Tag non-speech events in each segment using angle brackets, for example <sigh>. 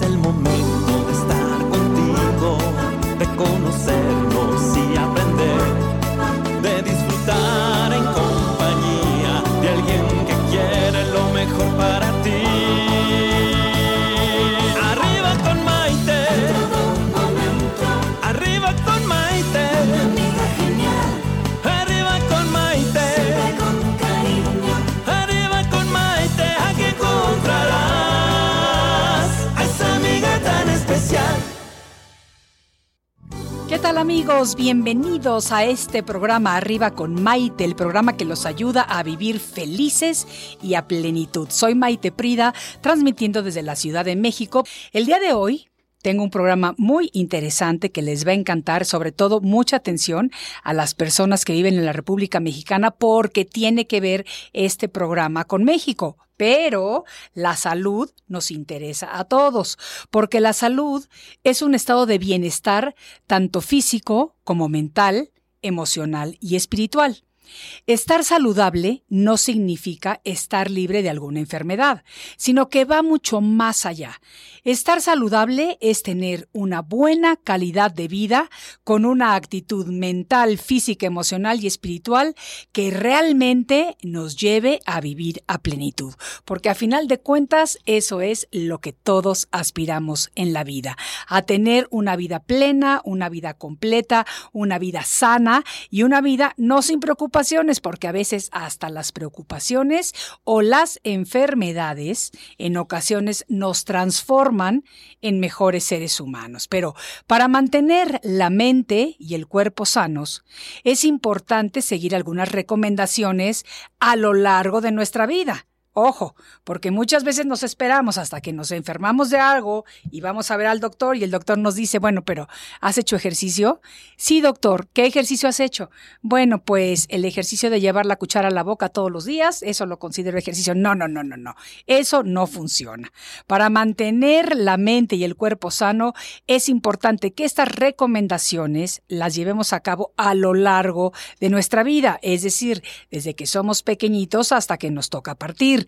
Es el momento de estar contigo, de conocernos tal amigos? Bienvenidos a este programa Arriba con Maite, el programa que los ayuda a vivir felices y a plenitud. Soy Maite Prida, transmitiendo desde la Ciudad de México. El día de hoy tengo un programa muy interesante que les va a encantar, sobre todo mucha atención a las personas que viven en la República Mexicana porque tiene que ver este programa con México. Pero la salud nos interesa a todos, porque la salud es un estado de bienestar tanto físico como mental, emocional y espiritual. Estar saludable no significa estar libre de alguna enfermedad, sino que va mucho más allá. Estar saludable es tener una buena calidad de vida con una actitud mental, física, emocional y espiritual que realmente nos lleve a vivir a plenitud. Porque a final de cuentas eso es lo que todos aspiramos en la vida, a tener una vida plena, una vida completa, una vida sana y una vida no sin porque a veces hasta las preocupaciones o las enfermedades en ocasiones nos transforman en mejores seres humanos. Pero para mantener la mente y el cuerpo sanos, es importante seguir algunas recomendaciones a lo largo de nuestra vida. Ojo, porque muchas veces nos esperamos hasta que nos enfermamos de algo y vamos a ver al doctor y el doctor nos dice, bueno, pero ¿has hecho ejercicio? Sí, doctor, ¿qué ejercicio has hecho? Bueno, pues el ejercicio de llevar la cuchara a la boca todos los días, eso lo considero ejercicio. No, no, no, no, no. Eso no funciona. Para mantener la mente y el cuerpo sano, es importante que estas recomendaciones las llevemos a cabo a lo largo de nuestra vida, es decir, desde que somos pequeñitos hasta que nos toca partir.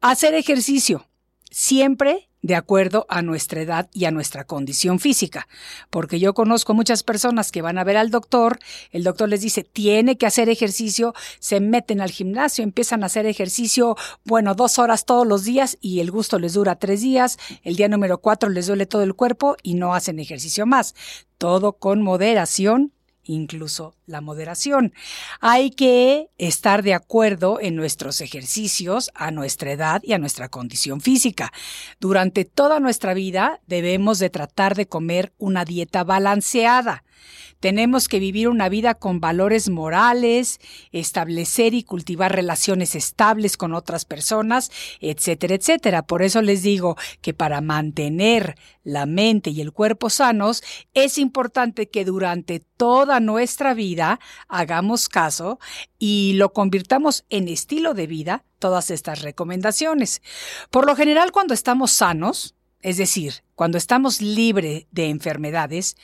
Hacer ejercicio, siempre de acuerdo a nuestra edad y a nuestra condición física. Porque yo conozco muchas personas que van a ver al doctor, el doctor les dice, tiene que hacer ejercicio, se meten al gimnasio, empiezan a hacer ejercicio, bueno, dos horas todos los días y el gusto les dura tres días, el día número cuatro les duele todo el cuerpo y no hacen ejercicio más. Todo con moderación incluso la moderación. Hay que estar de acuerdo en nuestros ejercicios a nuestra edad y a nuestra condición física. Durante toda nuestra vida debemos de tratar de comer una dieta balanceada. Tenemos que vivir una vida con valores morales, establecer y cultivar relaciones estables con otras personas, etcétera, etcétera. Por eso les digo que para mantener la mente y el cuerpo sanos, es importante que durante toda nuestra vida hagamos caso y lo convirtamos en estilo de vida todas estas recomendaciones. Por lo general, cuando estamos sanos, es decir, cuando estamos libres de enfermedades,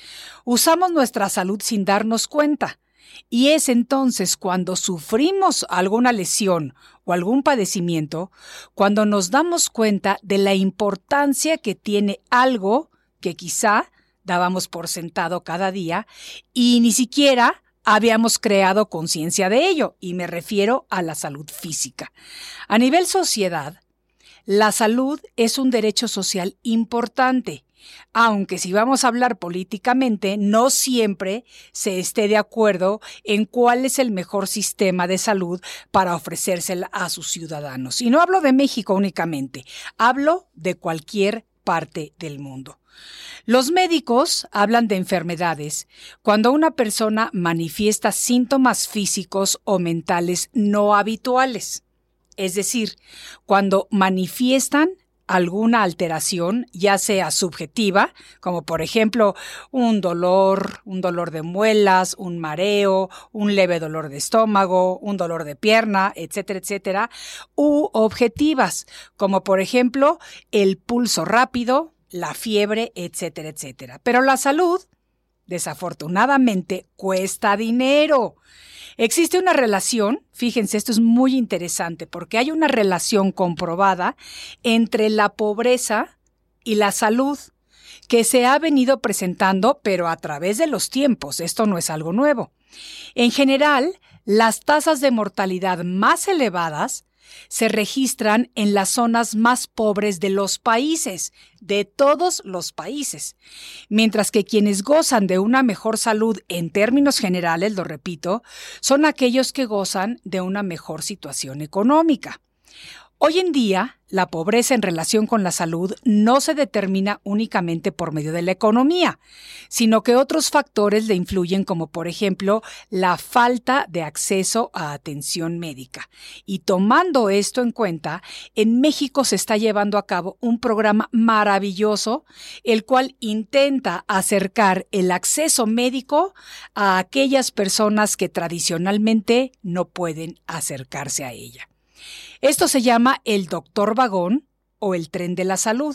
usamos nuestra salud sin darnos cuenta. Y es entonces cuando sufrimos alguna lesión o algún padecimiento, cuando nos damos cuenta de la importancia que tiene algo que quizá dábamos por sentado cada día y ni siquiera habíamos creado conciencia de ello, y me refiero a la salud física. A nivel sociedad, La salud es un derecho social importante, aunque si vamos a hablar políticamente, no siempre se esté de acuerdo en cuál es el mejor sistema de salud para ofrecérsela a sus ciudadanos. Y no hablo de México únicamente, hablo de cualquier parte del mundo. Los médicos hablan de enfermedades cuando una persona manifiesta síntomas físicos o mentales no habituales es decir, cuando manifiestan alguna alteración, ya sea subjetiva, como por ejemplo un dolor, un dolor de muelas, un mareo, un leve dolor de estómago, un dolor de pierna, etcétera, etcétera, u objetivas, como por ejemplo el pulso rápido, la fiebre, etcétera, etcétera. Pero la salud, desafortunadamente, cuesta dinero. Existe una relación, fíjense, esto es muy interesante porque hay una relación comprobada entre la pobreza y la salud que se ha venido presentando, pero a través de los tiempos. Esto no es algo nuevo. En general, las tasas de mortalidad más elevadas se registran en las zonas más pobres de los países, de todos los países, mientras que quienes gozan de una mejor salud en términos generales, lo repito, son aquellos que gozan de una mejor situación económica. Hoy en día, la pobreza en relación con la salud no se determina únicamente por medio de la economía, sino que otros factores le influyen como por ejemplo la falta de acceso a atención médica. Y tomando esto en cuenta, en México se está llevando a cabo un programa maravilloso, el cual intenta acercar el acceso médico a aquellas personas que tradicionalmente no pueden acercarse a ella. Esto se llama el Doctor Vagón o el Tren de la Salud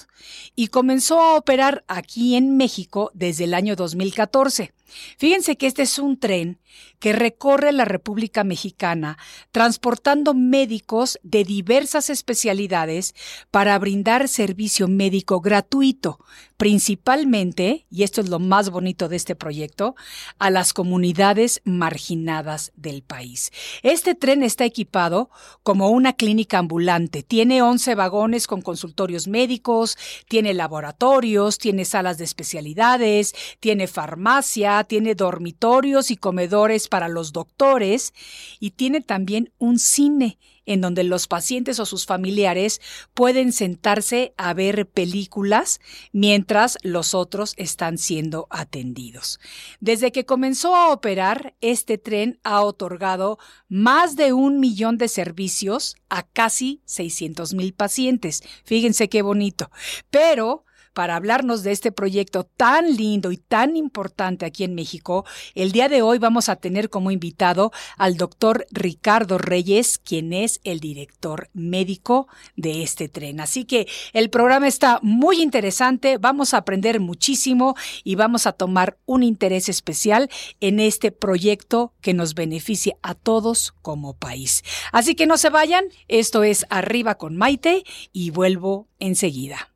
y comenzó a operar aquí en México desde el año 2014. Fíjense que este es un tren que recorre la República Mexicana transportando médicos de diversas especialidades para brindar servicio médico gratuito, principalmente, y esto es lo más bonito de este proyecto, a las comunidades marginadas del país. Este tren está equipado como una clínica ambulante, tiene 11 vagones con consultorios médicos, tiene laboratorios, tiene salas de especialidades, tiene farmacia, tiene dormitorios y comedores para los doctores y tiene también un cine en donde los pacientes o sus familiares pueden sentarse a ver películas mientras los otros están siendo atendidos. Desde que comenzó a operar, este tren ha otorgado más de un millón de servicios a casi 600 mil pacientes. Fíjense qué bonito. Pero para hablarnos de este proyecto tan lindo y tan importante aquí en México, el día de hoy vamos a tener como invitado al doctor Ricardo Reyes, quien es el director médico de este tren. Así que el programa está muy interesante, vamos a aprender muchísimo y vamos a tomar un interés especial en este proyecto que nos beneficia a todos como país. Así que no se vayan, esto es Arriba con Maite y vuelvo enseguida.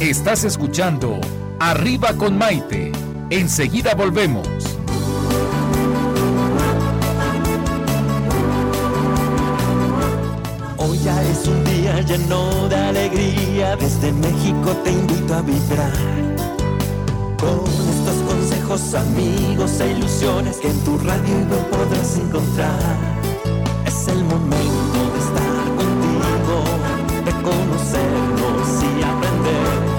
Estás escuchando Arriba con Maite. Enseguida volvemos. Hoy ya es un día lleno de alegría. Desde México te invito a vibrar. Con estos consejos, amigos e ilusiones que en tu radio no podrás encontrar. Es el momento de estar contigo, de conocernos y aprender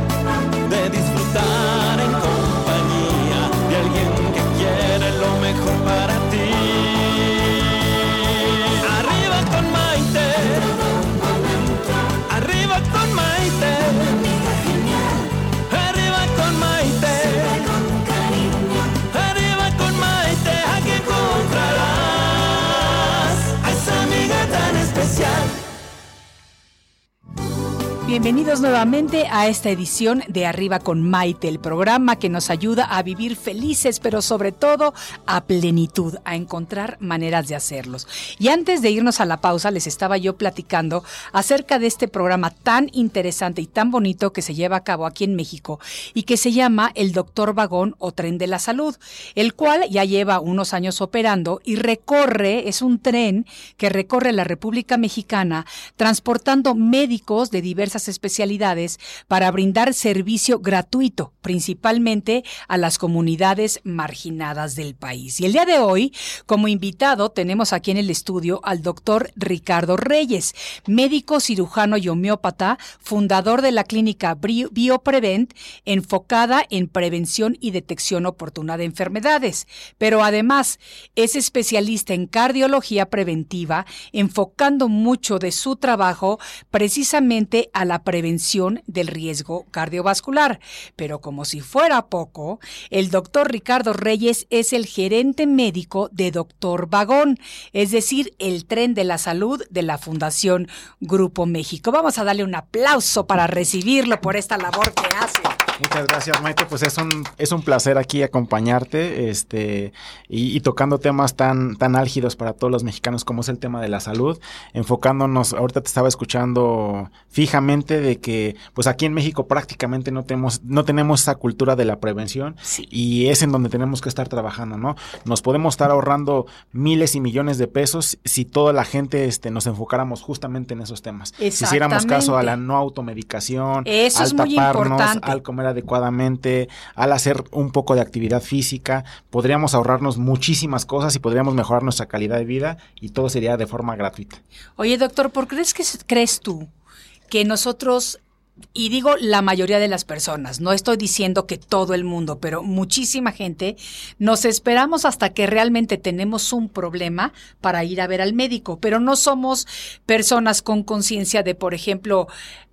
Bienvenidos nuevamente a esta edición de Arriba con Maite, el programa que nos ayuda a vivir felices, pero sobre todo a plenitud, a encontrar maneras de hacerlos. Y antes de irnos a la pausa, les estaba yo platicando acerca de este programa tan interesante y tan bonito que se lleva a cabo aquí en México y que se llama el Doctor Vagón o Tren de la Salud, el cual ya lleva unos años operando y recorre, es un tren que recorre la República Mexicana transportando médicos de diversas especialidades para brindar servicio gratuito, principalmente a las comunidades marginadas del país. Y el día de hoy, como invitado, tenemos aquí en el estudio al doctor Ricardo Reyes, médico cirujano y homeópata, fundador de la clínica BioPrevent, enfocada en prevención y detección oportuna de enfermedades. Pero además es especialista en cardiología preventiva, enfocando mucho de su trabajo precisamente a la prevención del riesgo cardiovascular. Pero como si fuera poco, el doctor Ricardo Reyes es el gerente médico de Doctor Vagón, es decir, el tren de la salud de la Fundación Grupo México. Vamos a darle un aplauso para recibirlo por esta labor que hace. Muchas gracias, Maite. Pues es un, es un placer aquí acompañarte este, y, tocando temas tan, tan álgidos para todos los mexicanos como es el tema de la salud, enfocándonos, ahorita te estaba escuchando fijamente de que pues aquí en México prácticamente no tenemos, no tenemos esa cultura de la prevención y es en donde tenemos que estar trabajando, ¿no? Nos podemos estar ahorrando miles y millones de pesos si toda la gente este, nos enfocáramos justamente en esos temas. Si hiciéramos caso a la no automedicación, Eso al taparnos, al comer adecuadamente, al hacer un poco de actividad física, podríamos ahorrarnos muchísimas cosas y podríamos mejorar nuestra calidad de vida y todo sería de forma gratuita. Oye, doctor, ¿por qué crees que crees tú que nosotros y digo la mayoría de las personas, no estoy diciendo que todo el mundo, pero muchísima gente, nos esperamos hasta que realmente tenemos un problema para ir a ver al médico, pero no somos personas con conciencia de, por ejemplo,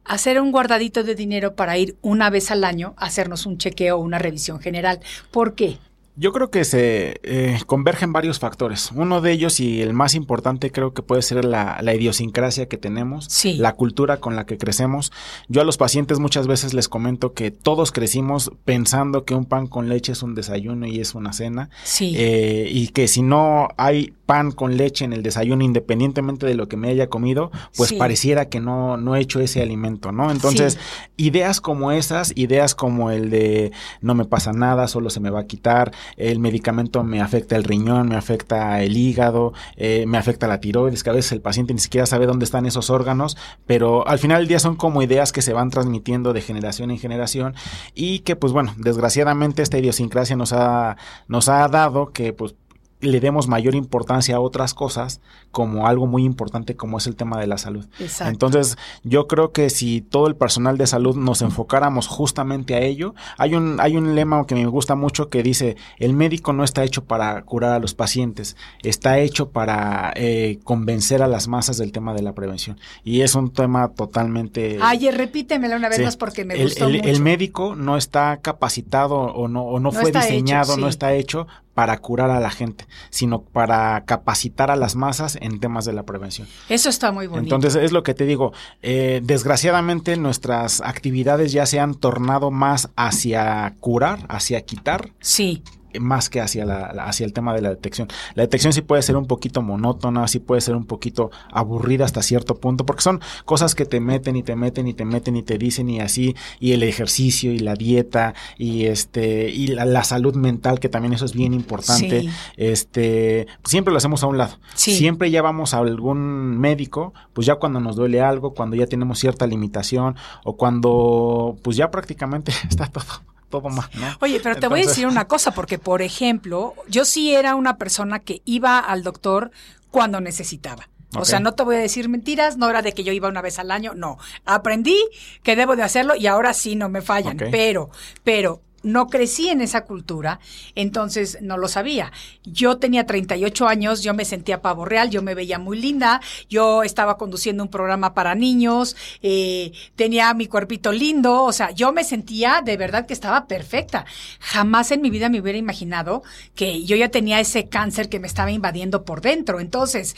hacer un guardadito de dinero para ir una vez al año a hacernos un chequeo o una revisión general. ¿Por qué? Yo creo que se eh, convergen varios factores. Uno de ellos y el más importante creo que puede ser la, idiosincrasia que tenemos, la cultura con la que crecemos. Yo a los pacientes muchas veces les comento que todos crecimos pensando que un pan con leche es un desayuno y es una cena. Sí. Eh, y que si no hay pan con leche en el desayuno, independientemente de lo que me haya comido, pues pareciera que no, no he hecho ese alimento, ¿no? Entonces, ideas como esas, ideas como el de no me pasa nada, solo se me va a quitar, el medicamento me afecta el riñón, me afecta el hígado, eh, me afecta la tiroides, que a veces el paciente ni siquiera sabe dónde están esos órganos, pero al final del día son como ideas que se van transmitiendo de generación en generación y que pues bueno, desgraciadamente esta idiosincrasia nos ha, nos ha dado que pues le demos mayor importancia a otras cosas como algo muy importante como es el tema de la salud. Entonces, yo creo que si todo el personal de salud nos enfocáramos justamente a ello, hay un hay un lema que me gusta mucho que dice, el médico no está hecho para curar a los pacientes, está hecho para eh, convencer a las masas del tema de la prevención. Y es un tema totalmente... Ay, repítemelo una vez más porque me el, gustó el, mucho. el médico no está capacitado o no, o no, fue diseñado, no está hecho para curar a la gente, sino para capacitar a las masas en temas de la prevención. Eso está muy bonito. Entonces, es lo que te digo, eh, desgraciadamente nuestras actividades ya se han tornado más hacia curar, hacia quitar. Sí más que hacia, la, hacia el tema de la detección. La detección sí puede ser un poquito monótona, sí puede ser un poquito aburrida hasta cierto punto, porque son cosas que te meten y te meten y te meten y te dicen y así, y el ejercicio y la dieta y este y la, salud mental, que también eso es bien importante. Este, siempre lo hacemos a un lado. Siempre ya vamos a algún médico, pues ya cuando nos duele algo, cuando ya tenemos cierta limitación o cuando pues ya prácticamente <laughs> está todo todo más, ¿no? Oye, pero te voy a decir una cosa, porque por ejemplo, yo sí era una persona que iba al doctor cuando necesitaba. O sea, no te voy a decir mentiras, no era de que yo iba una vez al año, no. Aprendí que debo de hacerlo y ahora sí no me fallan. Pero, pero no crecí en esa cultura, entonces no lo sabía. Yo tenía 38 años, yo me sentía pavo real, yo me veía muy linda, yo estaba conduciendo un programa para niños, eh, tenía mi cuerpito lindo, o sea, yo me sentía de verdad que estaba perfecta. Jamás en mi vida me hubiera imaginado que yo ya tenía ese cáncer que me estaba invadiendo por dentro. Entonces,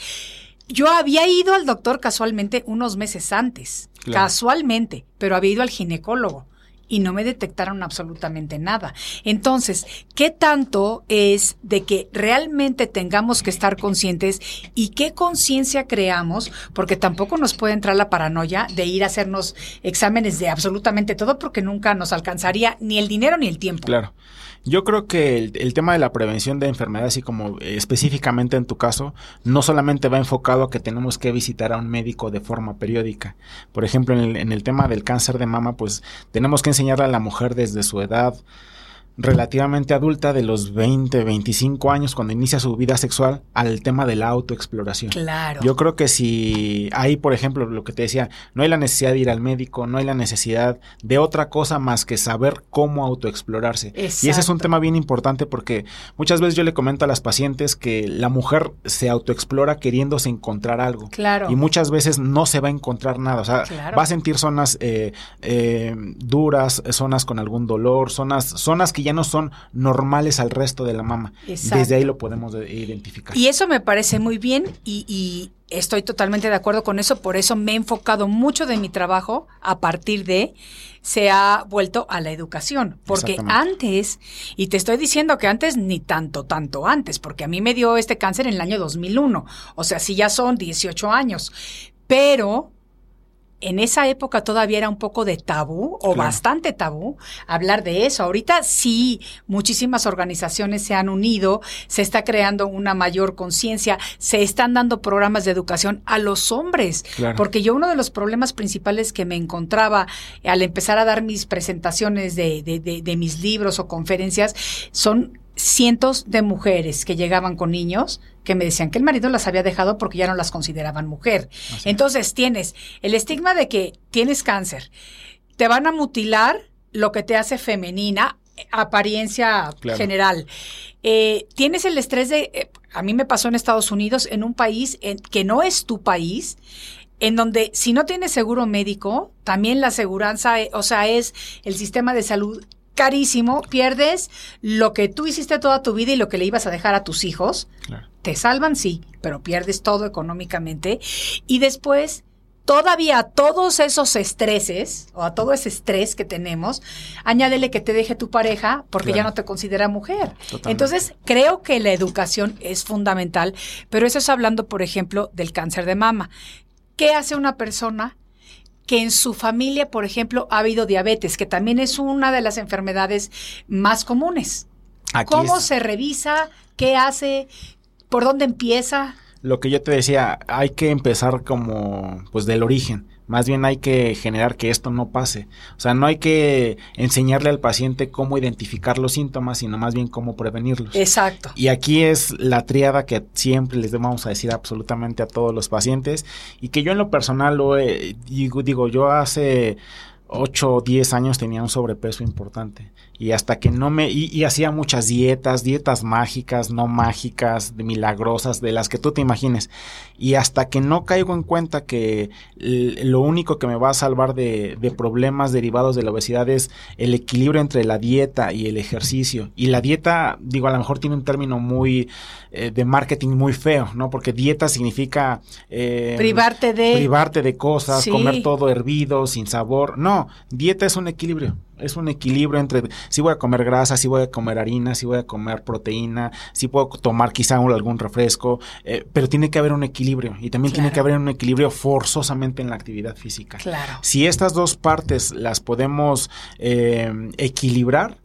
yo había ido al doctor casualmente unos meses antes, casualmente, pero había ido al ginecólogo y no me detectaron absolutamente nada. Entonces, ¿qué tanto es de que realmente tengamos que estar conscientes y qué conciencia creamos? Porque tampoco nos puede entrar la paranoia de ir a hacernos exámenes de absolutamente todo porque nunca nos alcanzaría ni el dinero ni el tiempo. Claro. Yo creo que el, tema de la prevención de enfermedades, y como eh, específicamente en tu caso, no solamente va enfocado a que tenemos que visitar a un médico de forma periódica. Por ejemplo, en el, en el tema del cáncer de mama, pues tenemos que enseñarle a la mujer desde su edad, relativamente adulta de los 20, 25 años cuando inicia su vida sexual al tema de la autoexploración. Claro. Yo creo que si hay, por ejemplo, lo que te decía, no hay la necesidad de ir al médico, no hay la necesidad de otra cosa más que saber cómo autoexplorarse. Y ese es un tema bien importante porque muchas veces yo le comento a las pacientes que la mujer se autoexplora queriéndose encontrar algo. Claro. Y muchas veces no se va a encontrar nada. O sea, va a sentir zonas eh, eh, duras, zonas con algún dolor, zonas, zonas que ya no son normales al resto de la mama. Desde ahí lo podemos identificar. Y eso me parece muy bien y, estoy totalmente de acuerdo con eso, por eso me he enfocado mucho de mi trabajo a partir de se ha vuelto a la educación, porque antes, y te estoy diciendo que antes ni tanto, tanto antes, porque a mí me dio este cáncer en el año 2001, o sea, sí ya son 18 años, pero en esa época todavía era un poco de tabú o bastante tabú hablar de eso. Ahorita sí, muchísimas organizaciones se han unido, se está creando una mayor conciencia, se están dando programas de educación a los hombres, porque yo uno de los problemas principales que me encontraba al empezar a dar mis presentaciones de, de, de, de mis libros o conferencias son cientos de mujeres que llegaban con niños que me decían que el marido las había dejado porque ya no las consideraban mujer. Entonces tienes el estigma de que tienes cáncer, te van a mutilar lo que te hace femenina, apariencia general. Eh, tienes el estrés de, eh, a mí me pasó en Estados Unidos, en un país en, que no es tu país, en donde si no tienes seguro médico, también la aseguranza, eh, o sea, es el sistema de salud carísimo, pierdes lo que tú hiciste toda tu vida y lo que le ibas a dejar a tus hijos. Te salvan, sí, pero pierdes todo económicamente. Y después, todavía a todos esos estreses, o a todo ese estrés que tenemos, añádele que te deje tu pareja porque ya no te considera mujer. Entonces, creo que la educación es fundamental, pero eso es hablando, por ejemplo, del cáncer de mama. ¿Qué hace una persona que en su familia, por ejemplo, ha habido diabetes, que también es una de las enfermedades más comunes. ¿Cómo se revisa? ¿Qué hace? ¿Por dónde empieza? Lo que yo te decía, hay que empezar como, pues, del origen. Más bien hay que generar que esto no pase. O sea, no hay que enseñarle al paciente cómo identificar los síntomas, sino más bien cómo prevenirlos. Exacto. Y aquí es la triada que siempre les vamos a decir absolutamente a todos los pacientes y que yo en lo personal lo digo, digo, yo hace 8 o 10 años tenía un sobrepeso importante y hasta que no me y, hacía muchas dietas, dietas mágicas, no mágicas, de milagrosas, de las que tú te imagines. Y hasta que no caigo en cuenta que lo único que me va a salvar de, problemas derivados de la obesidad es el equilibrio entre la dieta y el ejercicio. Y la dieta digo a lo mejor tiene un término muy eh, de marketing muy feo, ¿no? Porque dieta significa eh, privarte de privarte de cosas, comer todo hervido, sin sabor, no, dieta es un equilibrio es un equilibrio entre si voy a comer grasa, si voy a comer harina, si voy a comer proteína, si puedo tomar quizá algún refresco, eh, pero tiene que haber un equilibrio y también tiene que haber un equilibrio forzosamente en la actividad física. Claro. Si estas dos partes las podemos eh, equilibrar,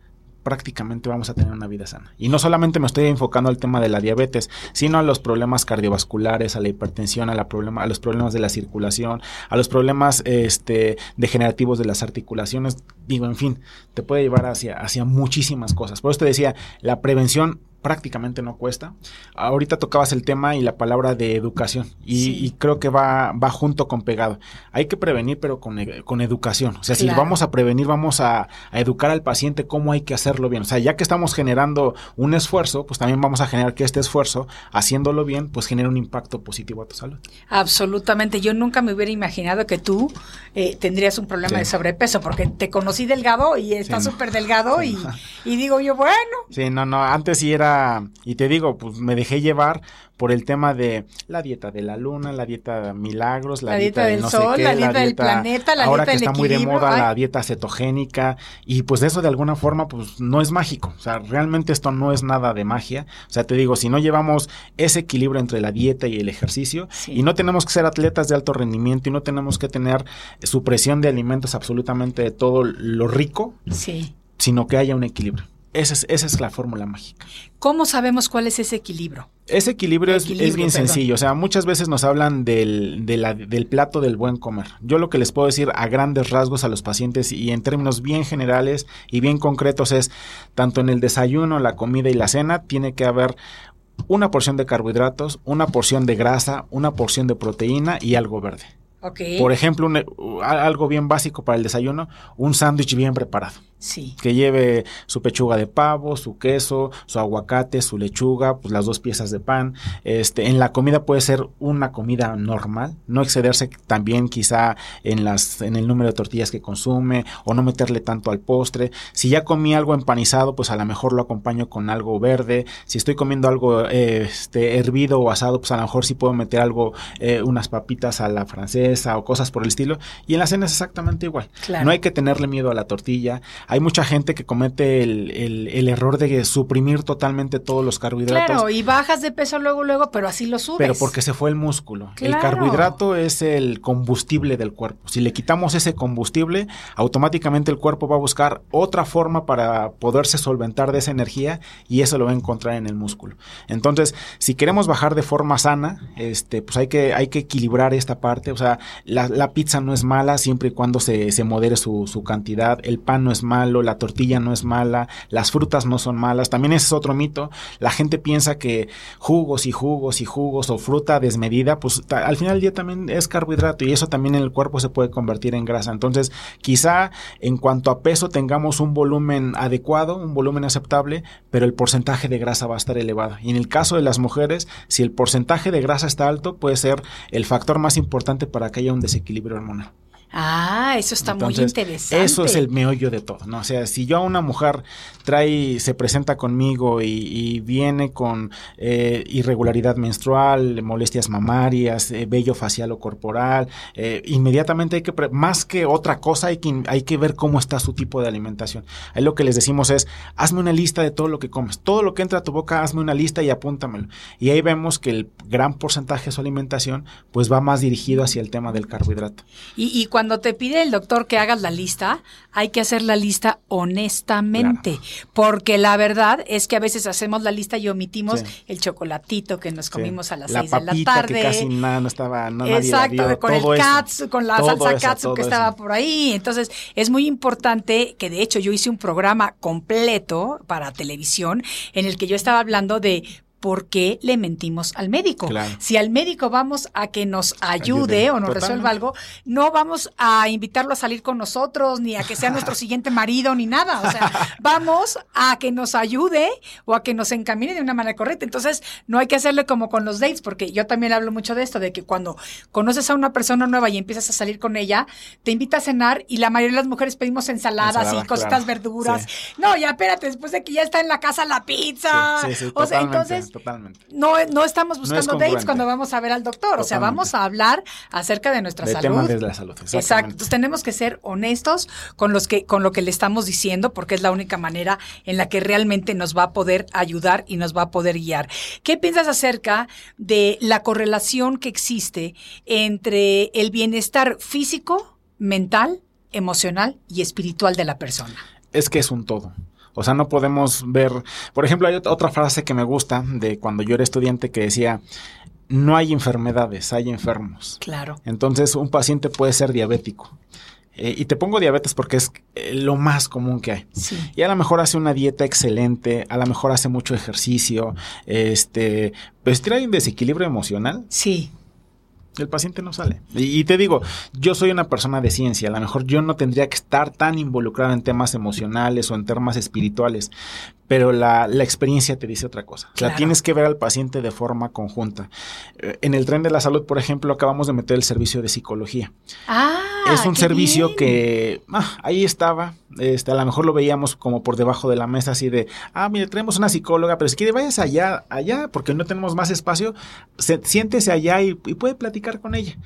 prácticamente vamos a tener una vida sana. Y no solamente me estoy enfocando al tema de la diabetes, sino a los problemas cardiovasculares, a la hipertensión, a, la problema, a los problemas de la circulación, a los problemas este, degenerativos de las articulaciones. Digo, en fin, te puede llevar hacia, hacia muchísimas cosas. Por eso te decía, la prevención prácticamente no cuesta. Ahorita tocabas el tema y la palabra de educación y, creo que va, va junto con pegado. Hay que prevenir pero con, con educación. O sea, si vamos a prevenir, vamos a, educar al paciente cómo hay que hacerlo bien. O sea, ya que estamos generando un esfuerzo, pues también vamos a generar que este esfuerzo, haciéndolo bien, pues genere un impacto positivo a tu salud. Absolutamente. Yo nunca me hubiera imaginado que tú eh, tendrías un problema de sobrepeso porque te conocí delgado y estás súper delgado y, <laughs> y digo yo, bueno. Sí, no, no, antes sí era y te digo, pues me dejé llevar por el tema de la dieta de la luna, la dieta de milagros, la, dieta, del sol, la dieta del planeta, la ahora dieta que del está muy de moda la dieta cetogénica y pues eso de alguna forma pues no es mágico, o sea, realmente esto no es nada de magia, o sea, te digo, si no llevamos ese equilibrio entre la dieta y el ejercicio Sí. y no tenemos que ser atletas de alto rendimiento y no tenemos que tener supresión de alimentos absolutamente de todo lo rico, Sí. sino que haya un equilibrio. Esa es, esa es la fórmula mágica. ¿Cómo sabemos cuál es ese equilibrio? Ese equilibrio, es- es, bien perdón. sencillo. O sea, muchas veces nos hablan del, de la- del plato del buen comer. Yo lo que les puedo decir a grandes rasgos a los pacientes y en términos bien generales y bien concretos es, tanto en el desayuno, la comida y la cena, tiene que haber una porción de carbohidratos, una porción de grasa, una porción de proteína y algo verde. Por ejemplo, un- algo bien básico para el desayuno, un sándwich bien preparado Sí. que lleve su pechuga de pavo, su queso, su aguacate, su lechuga, pues las dos piezas de pan. Este, en la comida puede ser una comida normal, no excederse también quizá en las en el número de tortillas que consume o no meterle tanto al postre. Si ya comí algo empanizado, pues a lo mejor lo acompaño con algo verde. Si estoy comiendo algo eh, este hervido o asado, pues a lo mejor sí puedo meter algo eh, unas papitas a la francesa o cosas por el estilo. Y en la cena es exactamente igual. Claro. No hay que tenerle miedo a la tortilla. Hay mucha gente que comete el, el- el error de suprimir totalmente todos los carbohidratos. Claro, y bajas de peso luego, luego, pero así lo subes. Pero porque se fue el músculo. El Claro. carbohidrato es el combustible del cuerpo. Si le quitamos ese combustible, automáticamente el cuerpo va a buscar otra forma para poderse solventar de esa energía y eso lo va a encontrar en el músculo. Entonces, si queremos bajar de forma sana, este, pues hay que, hay que equilibrar esta parte. O sea, la, la pizza no es mala siempre y cuando se, se modere su, su cantidad. El pan no es malo, la tortilla no es mala, las frutas no son malas. También ese es otro mito. La gente piensa que jugos y jugos y jugos o fruta desmedida, pues al final del día también es carbohidrato y eso también en el cuerpo se puede convertir en grasa. Entonces, quizá en cuanto a peso tengamos un volumen adecuado, un volumen aceptable, pero el porcentaje de grasa va a estar elevado. Y en el caso de las mujeres, si el porcentaje de grasa está alto, puede ser el factor más importante para que haya un desequilibrio hormonal. Ah, eso está muy interesante. Eso es el meollo de todo, ¿no? O sea, si yo a una mujer trae, se presenta conmigo y, y viene con eh, irregularidad menstrual, molestias mamarias, eh, vello facial o corporal, eh, inmediatamente hay que, más que otra cosa, hay que, hay que ver cómo está su tipo de alimentación. Ahí lo que les decimos es, hazme una lista de todo lo que comes, todo lo que entra a tu boca, hazme una lista y apúntamelo. Y ahí vemos que el gran porcentaje de su alimentación, pues va más dirigido hacia el tema del carbohidrato. Y, y cuando te pide el doctor que hagas la lista, hay que hacer la lista honestamente, porque la verdad es que a veces hacemos la lista y omitimos Sí. el chocolatito que nos comimos Sí. a las la seis de la tarde. que casi nada no estaba no, Exacto, con el todo katsu, con la salsa eso, katsu que eso. estaba por ahí. Entonces, es muy importante que de hecho yo hice un programa completo para televisión en el que yo estaba hablando de ¿Por qué le mentimos al médico? Claro. Si al médico vamos a que nos ayude, Ayude, o nos totalmente. resuelva algo, no vamos a invitarlo a salir con nosotros, ni a que sea nuestro <laughs> siguiente marido, ni nada. O sea, <laughs> vamos a que nos ayude o a que nos encamine de una manera correcta. Entonces, no hay que hacerle como con los dates, porque yo también hablo mucho de esto, de que cuando conoces a una persona nueva y empiezas a salir con ella, te invita a cenar y la mayoría de las mujeres pedimos ensaladas Ensalada, y cositas claro. verduras. Sí. No, ya espérate, después de que ya está en la casa la pizza. Sí, sí, o sea, entonces, totalmente. no, no estamos No es buscando dates cuando vamos a ver al doctor. O sea, vamos a hablar acerca de nuestra De salud. temas de la salud, Exacto. Entonces tenemos que ser honestos con los que, con lo que le estamos diciendo, porque es la única manera en la que realmente nos va a poder ayudar y nos va a poder guiar. ¿Qué piensas acerca de la correlación que existe entre el bienestar físico, mental, emocional y espiritual de la persona? Es que es un todo. O sea, no podemos ver, por ejemplo, hay ot- otra frase que me gusta de cuando yo era estudiante que decía, no hay enfermedades, hay enfermos. Claro. Entonces, un paciente puede ser diabético. Eh, y te pongo diabetes porque es eh, lo más común que hay. Sí. Y a lo mejor hace una dieta excelente, a lo mejor hace mucho ejercicio, este, pues trae un desequilibrio emocional, Sí. El paciente no sale. Y, y te digo, yo soy una persona de ciencia, a lo mejor yo no tendría que estar tan involucrado en temas emocionales o en temas espirituales, pero la, la, experiencia te dice otra cosa. Sea, tienes que ver al paciente de forma conjunta. Eh, en el tren de la salud, por ejemplo, acabamos de meter el servicio de psicología. Ah, es un servicio que ah, ahí estaba. Este, a lo mejor lo veíamos como por debajo de la mesa, así de, ah, mire, tenemos una psicóloga, pero si quiere, vayas allá, allá, porque no tenemos más espacio, siéntese allá y, y puede platicar con ella.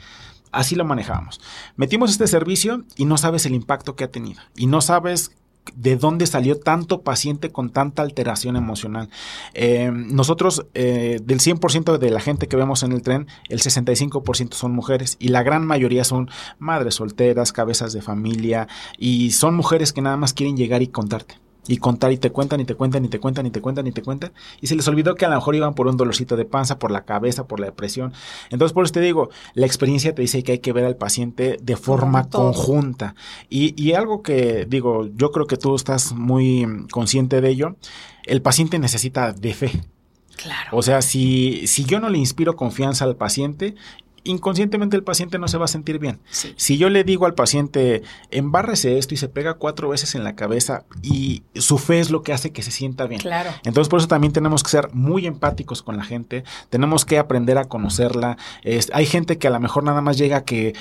Así lo manejábamos. Metimos este servicio y no sabes el impacto que ha tenido. Y no sabes de dónde salió tanto paciente con tanta alteración emocional. Eh, nosotros, eh, del 100% de la gente que vemos en el tren, el 65% son mujeres y la gran mayoría son madres solteras, cabezas de familia y son mujeres que nada más quieren llegar y contarte y contar y te cuentan y te cuentan y te cuentan y te cuentan y te cuentan y se les olvidó que a lo mejor iban por un dolorcito de panza, por la cabeza, por la depresión. Entonces, por eso te digo, la experiencia te dice que hay que ver al paciente de forma conjunta. Y, y algo que digo, yo creo que tú estás muy consciente de ello, el paciente necesita de fe. Claro. O sea, si, si yo no le inspiro confianza al paciente, inconscientemente el paciente no se va a sentir bien. Si yo le digo al paciente, embárrese esto y se pega cuatro veces en la cabeza y su fe es lo que hace que se sienta bien. Claro. Entonces por eso también tenemos que ser muy empáticos con la gente, tenemos que aprender a conocerla. hay gente que a lo mejor nada más llega que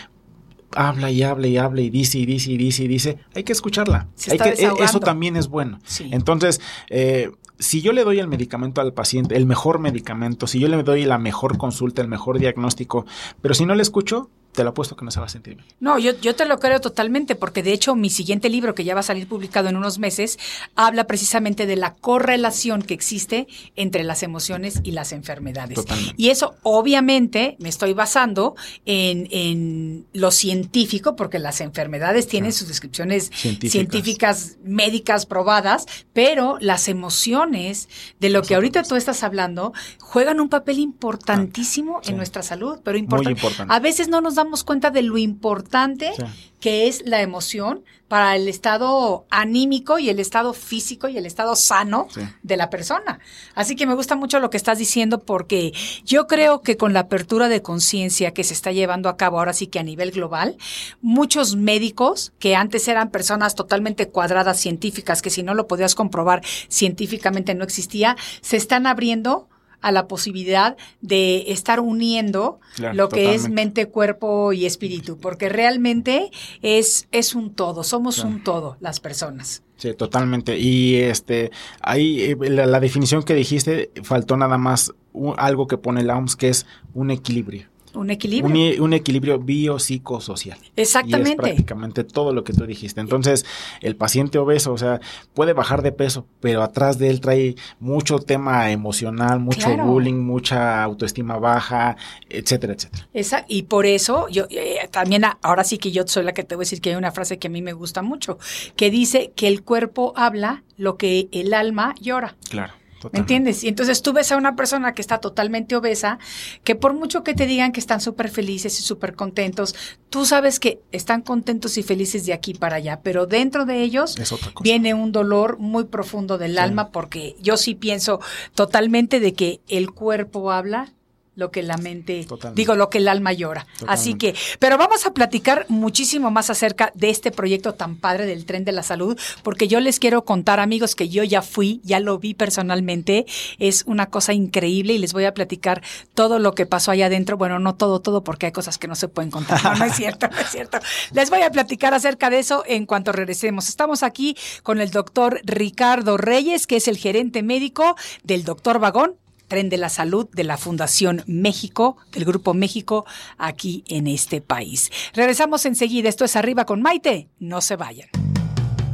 habla y habla y habla y dice y dice y dice y dice, hay que escucharla. hay que, e, eso también es bueno. Entonces, eh, si yo le doy el medicamento al paciente, el mejor medicamento, si yo le doy la mejor consulta, el mejor diagnóstico, pero si no le escucho, te lo apuesto que no se va a sentir bien. No, yo, yo te lo creo totalmente, porque de hecho mi siguiente libro, que ya va a salir publicado en unos meses, habla precisamente de la correlación que existe entre las emociones y las enfermedades. Y eso obviamente me estoy basando en, en lo científico, porque las enfermedades tienen sus descripciones científicas. médicas probadas, pero las emociones de lo que ahorita tú estás hablando juegan un papel importantísimo en nuestra salud, pero importante. A veces no nos damos cuenta de lo importante que es la emoción para el estado anímico y el estado físico y el estado sano de la persona. Así que me gusta mucho lo que estás diciendo porque yo creo que con la apertura de conciencia que se está llevando a cabo ahora sí que a nivel global, muchos médicos que antes eran personas totalmente cuadradas científicas, que si no lo podías comprobar científicamente no existía, se están abriendo a la posibilidad de estar uniendo lo que es mente, cuerpo y espíritu, porque realmente es, es un todo, somos un todo las personas. Sí, totalmente. Y este, ahí eh, la, definición que dijiste faltó nada más algo que pone la OMS que es un equilibrio. Un equilibrio. Un, equilibrio biopsicosocial. Exactamente. Y es prácticamente todo lo que tú dijiste. Entonces, el paciente obeso, o sea, puede bajar de peso, pero atrás de él trae mucho tema emocional, mucho bullying, mucha autoestima baja, etcétera, etcétera. Esa, y por eso, yo eh, también, ahora sí que yo soy la que te voy a decir que hay una frase que a mí me gusta mucho, que dice que el cuerpo habla lo que el alma llora. Claro. ¿Me entiendes? Y entonces tú ves a una persona que está totalmente obesa, que por mucho que te digan que están súper felices y súper contentos, tú sabes que están contentos y felices de aquí para allá, pero dentro de ellos viene un dolor muy profundo del alma porque yo sí pienso totalmente de que el cuerpo habla lo que la mente, digo, lo que el alma llora. Así que, pero vamos a platicar muchísimo más acerca de este proyecto tan padre del tren de la salud, porque yo les quiero contar, amigos, que yo ya fui, ya lo vi personalmente, es una cosa increíble y les voy a platicar todo lo que pasó allá adentro. Bueno, no todo, todo, porque hay cosas que no se pueden contar. No, no es cierto, no es cierto. Les voy a platicar acerca de eso en cuanto regresemos. Estamos aquí con el doctor Ricardo Reyes, que es el gerente médico del doctor Vagón Tren de la Salud de la Fundación México, del Grupo México, aquí en este país. Regresamos enseguida. Esto es Arriba con Maite. No se vayan.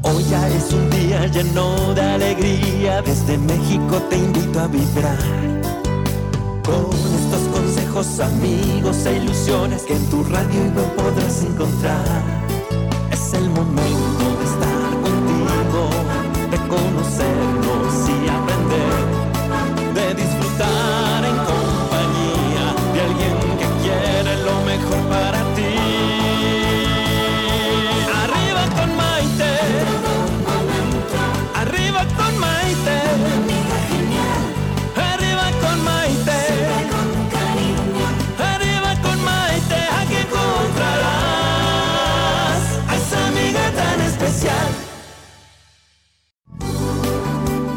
Hoy ya es un día lleno de alegría. Desde México te invito a vibrar. Con estos consejos, amigos e ilusiones que en tu radio no podrás encontrar. Es el momento de estar contigo, de conocernos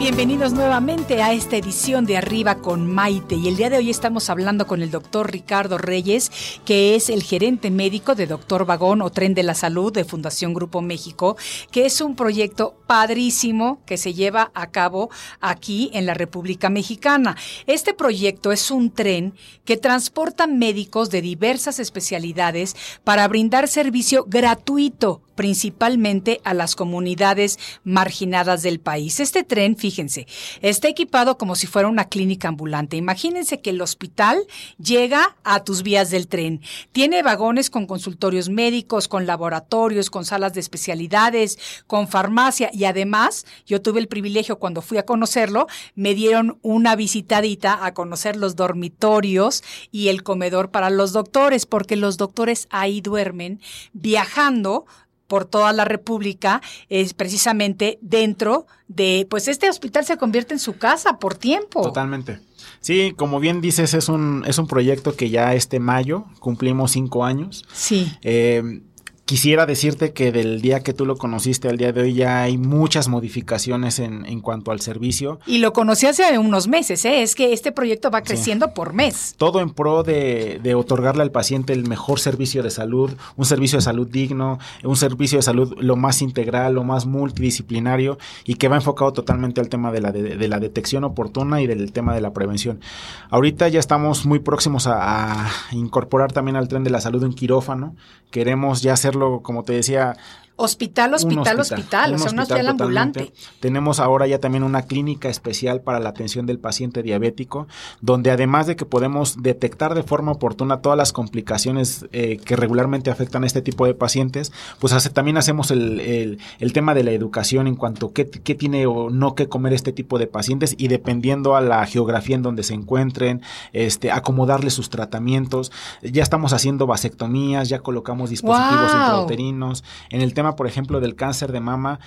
Bienvenidos nuevamente a esta edición de Arriba con Maite y el día de hoy estamos hablando con el doctor Ricardo Reyes, que es el gerente médico de Doctor Vagón o Tren de la Salud de Fundación Grupo México, que es un proyecto padrísimo que se lleva a cabo aquí en la República Mexicana. Este proyecto es un tren que transporta médicos de diversas especialidades para brindar servicio gratuito principalmente a las comunidades marginadas del país. Este tren, fíjense, está equipado como si fuera una clínica ambulante. Imagínense que el hospital llega a tus vías del tren. Tiene vagones con consultorios médicos, con laboratorios, con salas de especialidades, con farmacia y además yo tuve el privilegio cuando fui a conocerlo, me dieron una visitadita a conocer los dormitorios y el comedor para los doctores, porque los doctores ahí duermen viajando por toda la República, es precisamente dentro de, pues este hospital se convierte en su casa por tiempo. Totalmente. Sí, como bien dices, es un, es un proyecto que ya este mayo cumplimos cinco años. Sí. Eh, Quisiera decirte que del día que tú lo conociste al día de hoy ya hay muchas modificaciones en, en cuanto al servicio. Y lo conocí hace unos meses, ¿eh? es que este proyecto va creciendo por mes. Todo en pro de, de, otorgarle al paciente el mejor servicio de salud, un servicio de salud digno, un servicio de salud lo más integral, lo más multidisciplinario y que va enfocado totalmente al tema de la, de, de la detección oportuna y del tema de la prevención. Ahorita ya estamos muy próximos a, a incorporar también al tren de la salud un quirófano. Queremos ya hacer como te decía, Hospital, hospital, hospital, o sea, un hospital ambulante. Tenemos ahora ya también una clínica especial para la atención del paciente diabético, donde además de que podemos detectar de forma oportuna todas las complicaciones eh, que regularmente afectan a este tipo de pacientes, pues hace, también hacemos el, el, el, tema de la educación en cuanto a qué, qué, tiene o no que comer este tipo de pacientes y dependiendo a la geografía en donde se encuentren, este, acomodarle sus tratamientos. Ya estamos haciendo vasectomías, ya colocamos dispositivos wow. intrauterinos. En el tema por ejemplo, del cáncer de mama,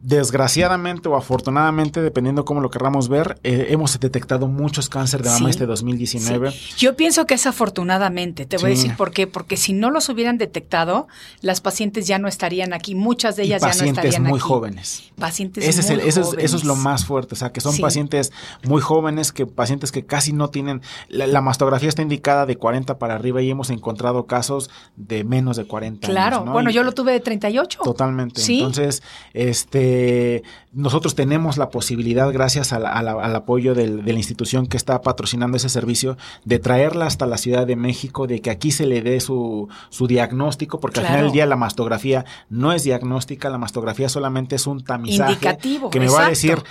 desgraciadamente o afortunadamente, dependiendo cómo lo querramos ver, eh, hemos detectado muchos cáncer de mama sí, este 2019. Sí. Yo pienso que es afortunadamente, te voy sí. a decir por qué, porque si no los hubieran detectado, las pacientes ya no estarían aquí, muchas de ellas ya no estarían muy aquí. jóvenes. Pacientes Ese muy es el, eso, jóvenes. Es, eso es lo más fuerte, o sea, que son pacientes muy jóvenes, que pacientes que casi no tienen, la, la, mastografía está indicada de 40 para arriba y hemos encontrado casos de menos de 40 Claro, años, ¿no? bueno, y, yo lo tuve de 38. Totalmente. Entonces, este eh, nosotros tenemos la posibilidad, gracias a la, a la, al apoyo del, de la institución que está patrocinando ese servicio, de traerla hasta la Ciudad de México, de que aquí se le dé su, su diagnóstico, porque claro. al final del día la mastografía no es diagnóstica, la mastografía solamente es un tamizaje Indicativo, que me exacto. va a decir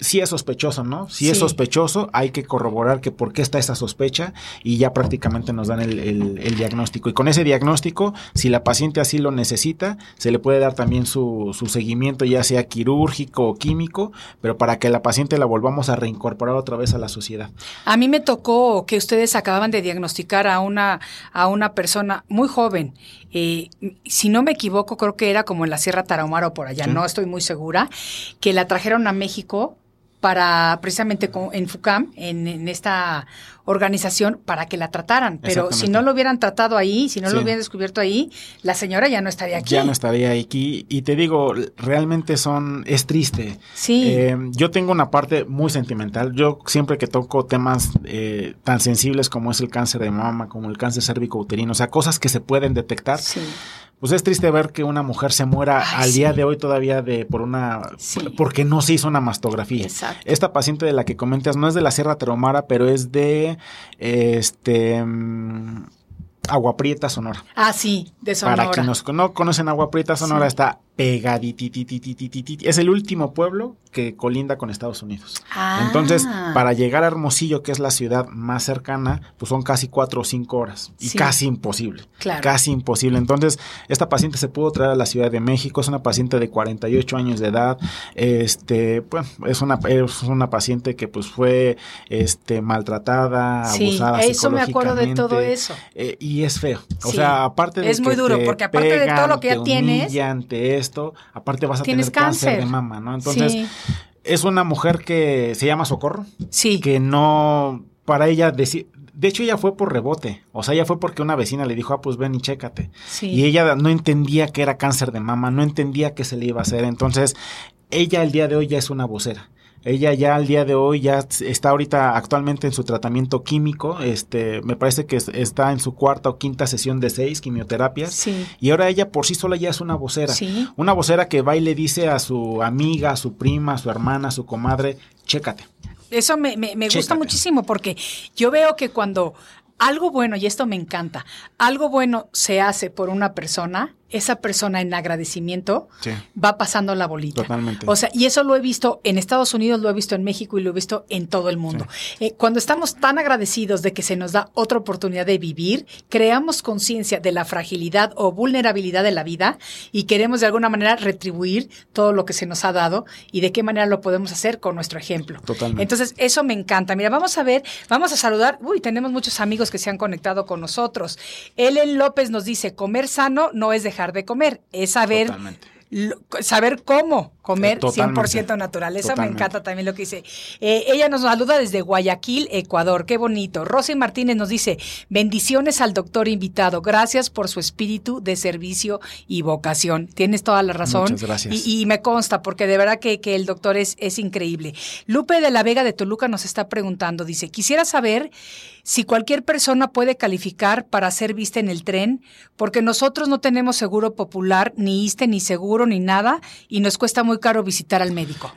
si es sospechoso, ¿no? Si sí. es sospechoso, hay que corroborar que por qué está esa sospecha y ya prácticamente nos dan el, el, el, diagnóstico. Y con ese diagnóstico, si la paciente así lo necesita, se le puede dar también su, su seguimiento, ya sea quirúrgico o químico, pero para que la paciente la volvamos a reincorporar otra vez a la sociedad. A mí me tocó que ustedes acababan de diagnosticar a una, a una persona muy joven. Eh, si no me equivoco, creo que era como en la Sierra Tarahumara o por allá, sí. no estoy muy segura, que la trajeron a México para precisamente en FUCAM, en, en, esta organización, para que la trataran. Pero si no lo hubieran tratado ahí, si no sí. lo hubieran descubierto ahí, la señora ya no estaría aquí. Ya no estaría aquí. Y te digo, realmente son, es triste. Sí. Eh, yo tengo una parte muy sentimental. Yo siempre que toco temas eh, tan sensibles como es el cáncer de mama, como el cáncer cérvico-uterino, o sea, cosas que se pueden detectar. Sí. Pues es triste ver que una mujer se muera Ay, al sí. día de hoy todavía de por una sí. porque no se hizo una mastografía. Exacto. Esta paciente de la que comentas no es de la Sierra Tarahumara, pero es de este um, Agua Prieta, Sonora. Ah, sí, de Sonora. Para quienes no conocen Agua Prieta, Sonora sí. está pegadititititititi. Es el último pueblo que colinda con Estados Unidos. Ah. Entonces, para llegar a Hermosillo, que es la ciudad más cercana, pues son casi cuatro o cinco horas. Y sí. casi imposible. Claro. Casi imposible. Entonces, esta paciente se pudo traer a la Ciudad de México. Es una paciente de 48 años de edad. Este, pues, es una, es una paciente que pues fue este, maltratada, sí, abusada eso me acuerdo de todo eso. Eh, y es feo. O sí. sea, aparte de Es muy duro, porque aparte pegan, de todo lo que ya tienes. Esto, aparte vas a tener cáncer? cáncer de mama, ¿no? Entonces, sí. es una mujer que se llama Socorro. Sí. Que no, para ella decir, de hecho, ella fue por rebote. O sea, ella fue porque una vecina le dijo, ah, pues ven y chécate. Sí. Y ella no entendía que era cáncer de mama, no entendía que se le iba a hacer. Entonces, ella el día de hoy ya es una vocera. Ella ya al día de hoy ya está ahorita actualmente en su tratamiento químico. Este, me parece que está en su cuarta o quinta sesión de seis quimioterapias. Sí. Y ahora ella por sí sola ya es una vocera. Sí. Una vocera que va y le dice a su amiga, a su prima, a su hermana, a su comadre, chécate. Eso me, me, me gusta muchísimo porque yo veo que cuando algo bueno, y esto me encanta, algo bueno se hace por una persona, esa persona en agradecimiento Sí. va pasando la bolita. Totalmente. O sea, y eso lo he visto en Estados Unidos, lo he visto en México y lo he visto en todo el mundo. Eh, cuando estamos tan agradecidos de que se nos da otra oportunidad de vivir, creamos conciencia de la fragilidad o vulnerabilidad de la vida y queremos de alguna manera retribuir todo lo que se nos ha dado y de qué manera lo podemos hacer con nuestro ejemplo. Totalmente. Entonces, eso me encanta. Mira, vamos a ver, vamos a saludar. Uy, tenemos muchos amigos que se han conectado con nosotros. Ellen López nos dice, comer sano no es dejar de comer, es saber saber cómo comer Eh, totalmente. 100% natural. Eso me encanta también lo que dice. Eh, ella nos saluda desde Guayaquil, Ecuador. Qué bonito. Rosy Martínez nos dice, bendiciones al doctor invitado. Gracias por su espíritu de servicio y vocación. Tienes toda la razón. Muchas gracias. Y, y me consta, porque de verdad que, que el doctor es, es increíble. Lupe de la Vega de Toluca nos está preguntando, dice, quisiera saber si cualquier persona puede calificar para ser vista en el tren, porque nosotros no tenemos seguro popular, ni ISTE, ni seguro, ni nada, y nos cuesta muy caro visitar al médico.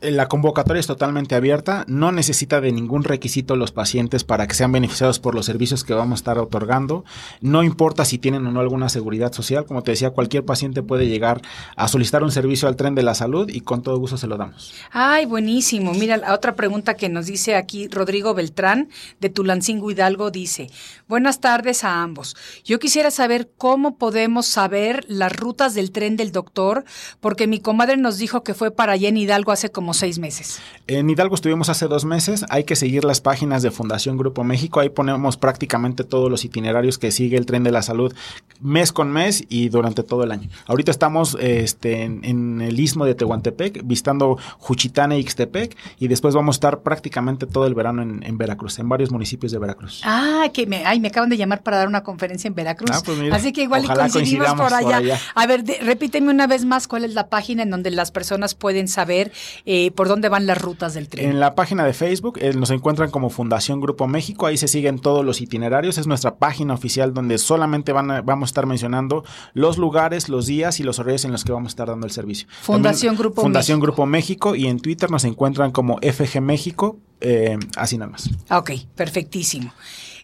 Eh, La convocatoria es totalmente abierta, no necesita de ningún requisito los pacientes para que sean beneficiados por los servicios que vamos a estar otorgando. No importa si tienen o no alguna seguridad social, como te decía, cualquier paciente puede llegar a solicitar un servicio al tren de la salud y con todo gusto se lo damos. Ay, buenísimo. Mira, la otra pregunta que nos dice aquí Rodrigo Beltrán de Tulancingo Hidalgo dice, buenas tardes a ambos. Yo quisiera saber cómo podemos saber las rutas del tren del doctor, porque mi comadre nos dijo que fue para allá en Hidalgo hace como seis meses. En Hidalgo estuvimos hace dos meses, hay que seguir las páginas de Fundación Grupo México, ahí ponemos prácticamente todos los itinerarios que sigue el tren de la salud mes con mes y durante todo el año. Ahorita estamos este, en, en el istmo de Tehuantepec, visitando Juchitán e Ixtepec y después vamos a estar prácticamente todo el verano en, en Veracruz, en varios municipios de Veracruz. Ah, que me, ay, me acaban de llamar para dar una conferencia en Veracruz. Ah, pues mira, Así que igual y coincidimos por allá. por allá. A ver, de- repíteme una vez más cuál es la página en donde las personas pueden saber eh, por dónde van las rutas del tren. En la página de Facebook eh, nos encuentran como Fundación Grupo México, ahí se siguen todos los itinerarios, es nuestra página oficial donde solamente van a- vamos a estar mencionando los lugares, los días y los horarios en los que vamos a estar dando el servicio. Fundación También Grupo Fundación México. Grupo México y en Twitter nos encuentran como FG México, eh, así nada más. Ok, perfectísimo.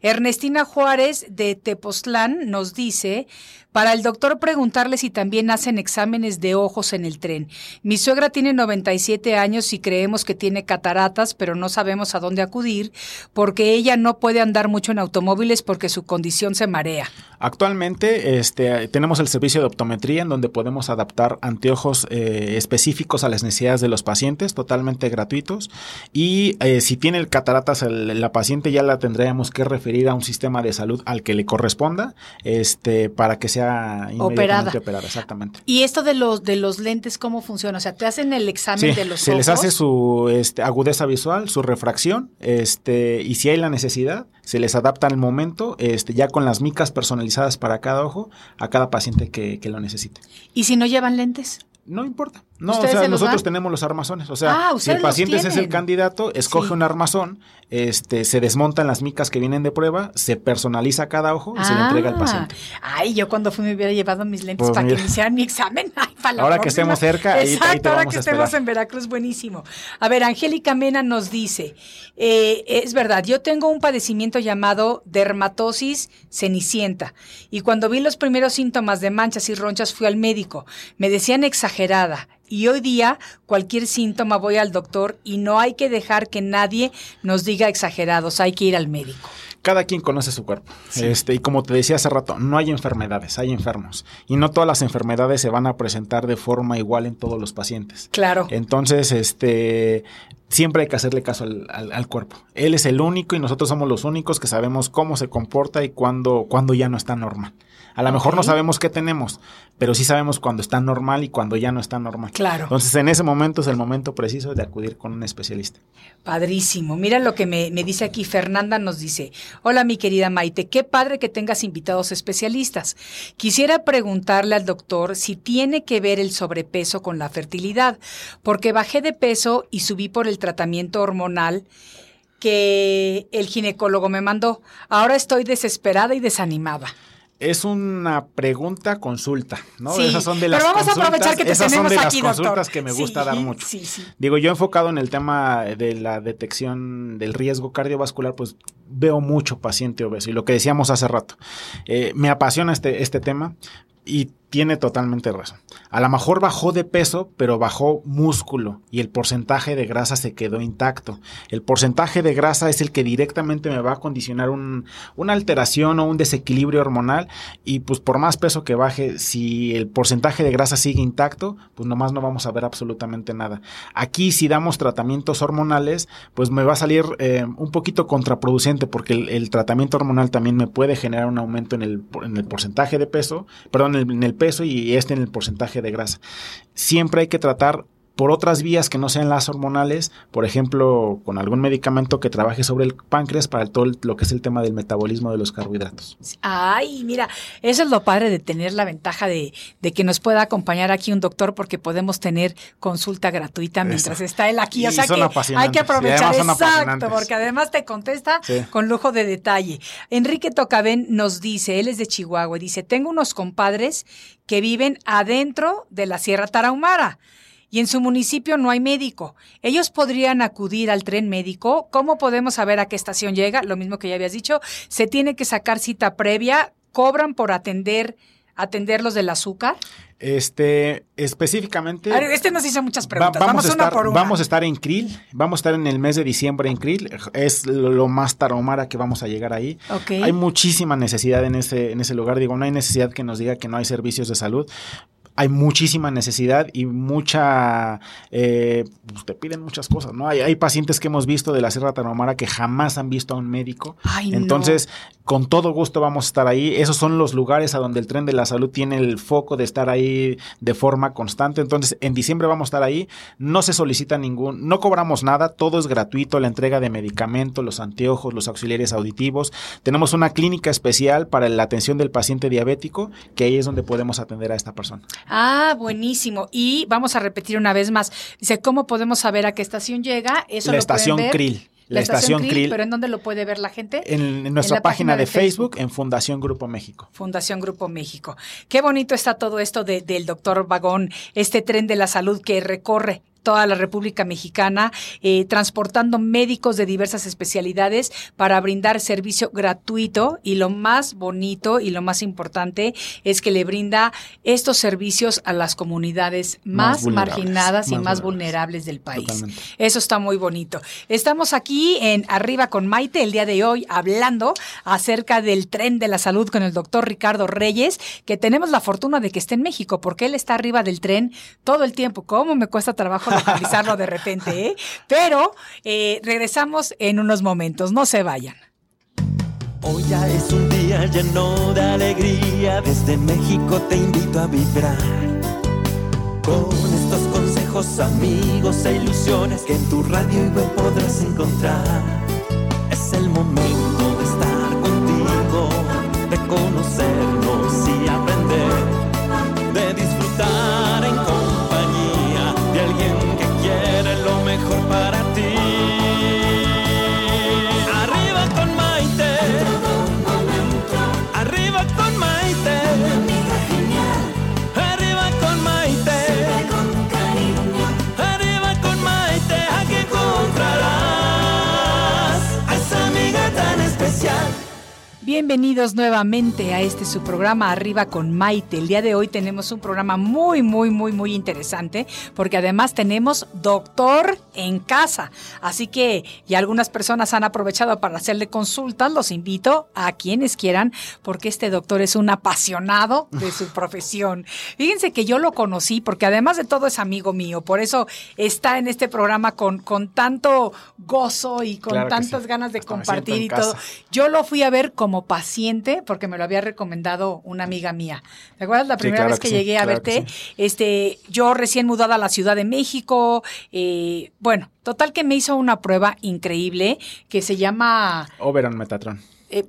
Ernestina Juárez de Tepoztlán nos dice, para el doctor preguntarle si también hacen exámenes de ojos en el tren. Mi suegra tiene 97 años y creemos que tiene cataratas, pero no sabemos a dónde acudir porque ella no puede andar mucho en automóviles porque su condición se marea. Actualmente este, tenemos el servicio de optometría en donde podemos adaptar anteojos eh, específicos a las necesidades de los pacientes, totalmente gratuitos. Y eh, si tiene cataratas la paciente ya la tendríamos que referir a un sistema de salud al que le corresponda este, para que sea Operada. operada. Exactamente. ¿Y esto de los de los lentes cómo funciona? O sea, te hacen el examen Sí, de los se ojos. les hace su este, agudeza visual, su refracción, este, y si hay la necesidad, se les adapta al momento, este, ya con las micas personalizadas para cada ojo, a cada paciente que, que lo necesite. ¿Y si no llevan lentes? No importa. No, o ¿Ustedes sea, se nosotros dan? tenemos los armazones. O sea, Ah, si el paciente es el candidato, escoge Sí. un armazón, este, se desmontan las micas que vienen de prueba, se personaliza cada ojo y se le entrega al Ah. paciente. Ay, yo cuando fui me hubiera llevado mis lentes Pues para mira. que me hicieran mi examen. <laughs> Ay, para la Ahora que estemos cerca, ahí- ahí te Exacto, ahora vamos que a estemos en Veracruz, buenísimo. A ver, Angélica Mena nos dice, eh, es verdad, yo tengo un padecimiento llamado dermatosis cenicienta y cuando vi los primeros síntomas de manchas y ronchas fui al médico. Me decían exagerada. Y hoy día, cualquier síntoma voy al doctor y no hay que dejar que nadie nos diga exagerados, hay que ir al médico. Cada quien conoce su cuerpo. Este, y como te decía hace rato, no hay enfermedades, hay enfermos. Y no todas las enfermedades se van a presentar de forma igual en todos los pacientes. Claro. Entonces, este, siempre hay que hacerle caso al, cuerpo. Él es el único y nosotros somos los únicos que sabemos cómo se comporta y cuándo, cuándo ya no está normal. A lo mejor no sabemos qué tenemos, pero sí sabemos cuando está normal y cuando ya no está normal. Claro. Entonces, en ese momento es el momento preciso de acudir con un especialista. Padrísimo. Mira lo que me, me dice aquí. Fernanda nos dice, hola mi querida Maite, qué padre que tengas invitados especialistas. Quisiera preguntarle al doctor si tiene que ver el sobrepeso con la fertilidad, porque bajé de peso y subí por el tratamiento hormonal que el ginecólogo me mandó. Ahora estoy desesperada y desanimada es una pregunta consulta, ¿no? Sí, esas son de las pero vamos a aprovechar que te esas son de las consultas que me gusta dar mucho. Sí, sí. Digo, yo enfocado en el tema de la detección del riesgo cardiovascular, pues veo mucho paciente obeso. Y lo que decíamos hace rato, eh, me apasiona este, este tema y tiene totalmente razón. A lo mejor bajó de peso, pero bajó músculo y el porcentaje de grasa se quedó intacto. El porcentaje de grasa es el que directamente me va a condicionar una alteración o un desequilibrio hormonal y pues por más peso que baje, si el porcentaje de grasa sigue intacto, pues nomás no vamos a ver absolutamente nada. Aquí si damos tratamientos hormonales, pues me va a salir eh, un poquito contraproducente porque el, tratamiento hormonal también me puede generar un aumento en el, en el porcentaje de peso, perdón, en el peso y este en el porcentaje de grasa. Siempre hay que tratar por otras vías que no sean las hormonales, por ejemplo, con algún medicamento que trabaje sobre el páncreas para todo lo que es el tema del metabolismo de los carbohidratos. Ay, mira, eso es lo padre de tener la ventaja de, que nos pueda acompañar aquí un doctor porque podemos tener consulta gratuita mientras está él aquí. o sea que hay que aprovechar, exacto, porque además te contesta con lujo de detalle. Enrique Tocaben nos dice, él es de Chihuahua, y dice, tengo unos compadres que viven adentro de la Sierra Tarahumara y en su municipio no hay médico. Ellos podrían acudir al tren médico. ¿Cómo podemos saber a qué estación llega? Lo mismo que ya habías dicho, se tiene que sacar cita previa, cobran por atender atenderlos del azúcar. Este, específicamente. este nos hizo muchas preguntas. vamos, a estar, por vamos a estar en Krill. Vamos a estar en el mes de diciembre en Krill. Es lo, más tarahumara que vamos a llegar ahí. Hay muchísima necesidad en ese, en ese lugar. Digo, no hay necesidad que nos diga que no hay servicios de salud hay muchísima necesidad y mucha, eh, pues, te piden muchas cosas, ¿no? Hay, hay, pacientes que hemos visto de la Sierra Tarahumara que jamás han visto a un médico. Entonces, con todo gusto vamos a estar ahí. Esos son los lugares a donde el tren de la salud tiene el foco de estar ahí de forma constante. Entonces, en diciembre vamos a estar ahí. No se solicita ningún, no cobramos nada, todo es gratuito, la entrega de medicamentos, los anteojos, los auxiliares auditivos. Tenemos una clínica especial para la atención del paciente diabético, que ahí es donde podemos atender a esta persona. Ah, buenísimo. Y vamos a repetir una vez más. Dice, ¿cómo podemos saber a qué estación llega? Eso la estación Krill. La, estación, Krill, ¿Pero en dónde lo puede ver la gente? En, nuestra página, de, Facebook, en Fundación Grupo México. Fundación Grupo México. Qué bonito está todo esto del doctor Vagón, este tren de la salud que recorre toda la República Mexicana, eh, transportando médicos de diversas especialidades para brindar servicio gratuito y lo más bonito y lo más importante es que le brinda estos servicios a las comunidades más, marginadas y más vulnerables, del país. Eso está muy bonito. Estamos aquí en Arriba con Maite el día de hoy hablando acerca del tren de la salud con el doctor Ricardo Reyes, que tenemos la fortuna de que esté en México porque él está arriba del tren todo el tiempo. ¿Cómo me cuesta trabajo localizarlo de repente, ¿eh? Pero eh, regresamos en unos momentos, no se vayan. Hoy ya es un día lleno de alegría, desde México te invito a vibrar. Con estos consejos, amigos e ilusiones que en tu radio y web podrás encontrar. Es el momento de estar contigo, de conocernos Bienvenidos nuevamente a este su programa Arriba con Maite. El día de hoy tenemos un programa muy, muy, muy, muy interesante porque además tenemos doctor en casa. Así que ya algunas personas han aprovechado para hacerle consultas. Los invito a quienes quieran porque este doctor es un apasionado de su <laughs> profesión. Fíjense que yo lo conocí porque además de todo es amigo mío. Por eso está en este programa con, con tanto gozo y con tantas ganas de compartir y todo. Yo lo fui a ver como paciente, porque me lo había recomendado una amiga mía. ¿Te acuerdas la primera vez que, llegué a verte? Este, yo recién mudada a la Ciudad de México, eh, bueno, total que me hizo una prueba increíble que se llama Oberon Metatron. Eh,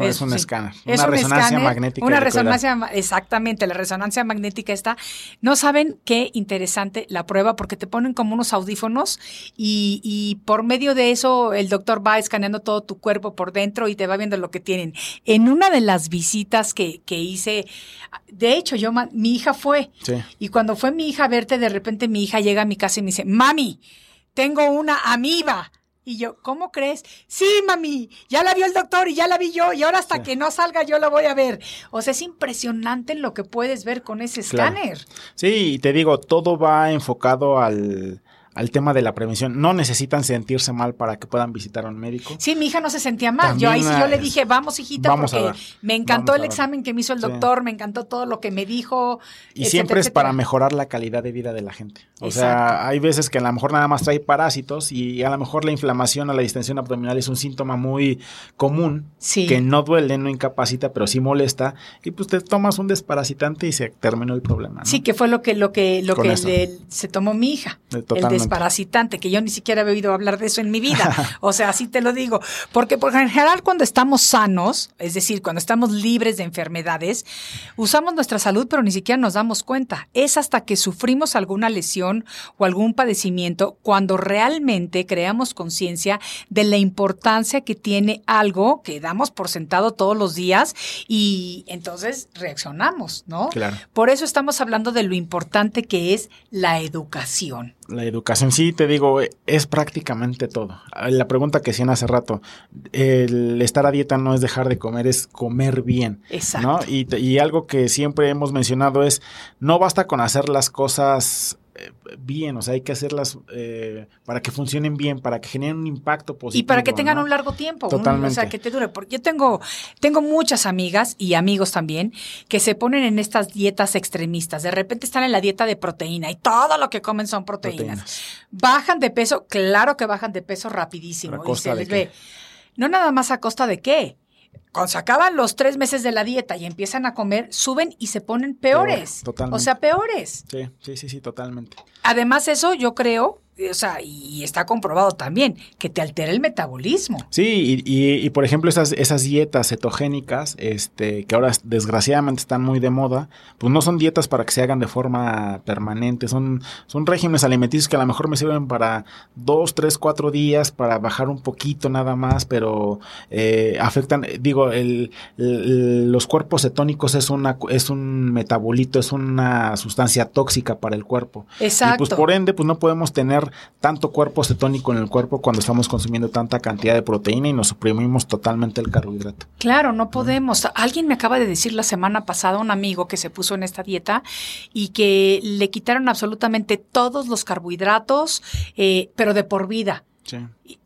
es, un escáner. una resonancia magnética. Una resonancia, exactamente, la resonancia magnética está. No saben qué interesante la prueba porque te ponen como unos audífonos y, por medio de eso el doctor va escaneando todo tu cuerpo por dentro y te va viendo lo que tienen. En una de las visitas que, que hice, de hecho, yo, mi hija fue. Y cuando fue mi hija a verte, de repente mi hija llega a mi casa y me dice, mami, tengo una amiba. Y yo, ¿cómo crees? Sí, mami, ya la vio el doctor y ya la vi yo y ahora hasta que no salga yo la voy a ver. O sea, es impresionante lo que puedes ver con ese escáner. Sí, y te digo, todo va enfocado al, al tema de la prevención. No necesitan sentirse mal para que puedan visitar a un médico. Sí, mi hija no se sentía mal. yo ahí sí yo le dije, vamos hijita, porque me encantó el examen que me hizo el doctor, me encantó todo lo que me dijo. Y siempre es para mejorar la calidad de vida de la gente. O sea, hay veces que a lo mejor nada más trae parásitos y a lo mejor la inflamación o la distensión abdominal es un síntoma muy común, que no duele, no incapacita, pero sí molesta. Y pues te tomas un desparasitante y se terminó el problema. Sí, que fue lo que, lo que, lo que se tomó mi hija. Totalmente parasitante, que yo ni siquiera he oído hablar de eso en mi vida. <laughs> O sea, así te lo digo. Porque por general cuando estamos sanos, es decir, cuando estamos libres de enfermedades, usamos nuestra salud pero ni siquiera nos damos cuenta. Es hasta que sufrimos alguna lesión o algún padecimiento cuando realmente creamos conciencia de la importancia que tiene algo que damos por sentado todos los días y entonces reaccionamos, ¿no? Claro. Por eso estamos hablando de lo importante que es la educación la educación, sí, te digo, es prácticamente todo. La pregunta que hacían hace rato, el estar a dieta no es dejar de comer, es comer bien. Exacto. Y, y algo que siempre hemos mencionado es, no basta con hacer las cosas bien, o sea, hay que hacerlas eh, para que funcionen bien, para que generen un impacto positivo. Y para que tengan un largo tiempo, Totalmente. o sea, que te dure. Porque yo tengo, tengo muchas amigas y amigos también que se ponen en estas dietas extremistas. De repente están en la dieta de proteína y todo lo que comen son proteínas. Bajan de peso, claro que bajan de peso rapidísimo. Y se les ve. No nada más a costa de qué cuando se acaban los tres meses de la dieta y empiezan a comer, suben y se ponen peores. totalmente. O sea, peores. Sí, sí, sí, sí, totalmente. Además, eso yo creo o sea, y está comprobado también, que te altera el metabolismo. Sí, y, y, por ejemplo, esas, esas dietas cetogénicas, este, que ahora desgraciadamente están muy de moda, pues no son dietas para que se hagan de forma permanente, son, son regímenes alimenticios que a lo mejor me sirven para dos, tres, cuatro días, para bajar un poquito nada más, pero eh, afectan, digo, el, los cuerpos cetónicos es, una, es un metabolito, es una sustancia tóxica para el cuerpo. Exacto. Y pues por ende, pues no podemos tener tanto cuerpo cetónico en el cuerpo cuando estamos consumiendo tanta cantidad de proteína y nos suprimimos totalmente el carbohidrato. Claro, no podemos. Alguien me acaba de decir la semana pasada, un amigo que se puso en esta dieta y que le quitaron absolutamente todos los carbohidratos, eh, pero de por vida.